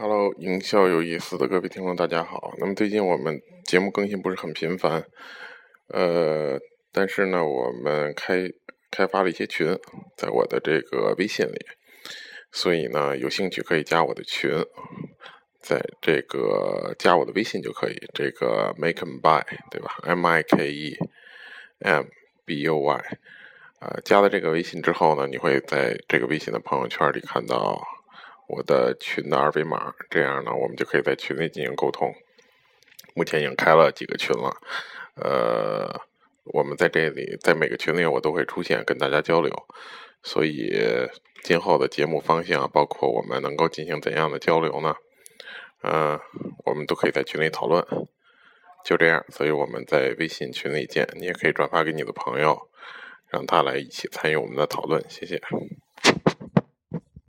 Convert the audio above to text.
Hello，营销有意思的各位听众，大家好。那么最近我们节目更新不是很频繁，呃，但是呢，我们开开发了一些群，在我的这个微信里，所以呢，有兴趣可以加我的群，在这个加我的微信就可以，这个 Make and Buy 对吧？M I K E M B U Y，呃，加了这个微信之后呢，你会在这个微信的朋友圈里看到。我的群的二维码，这样呢，我们就可以在群内进行沟通。目前已经开了几个群了，呃，我们在这里，在每个群里我都会出现，跟大家交流。所以今后的节目方向，包括我们能够进行怎样的交流呢？嗯，我们都可以在群里讨论。就这样，所以我们在微信群里见。你也可以转发给你的朋友，让他来一起参与我们的讨论。谢谢。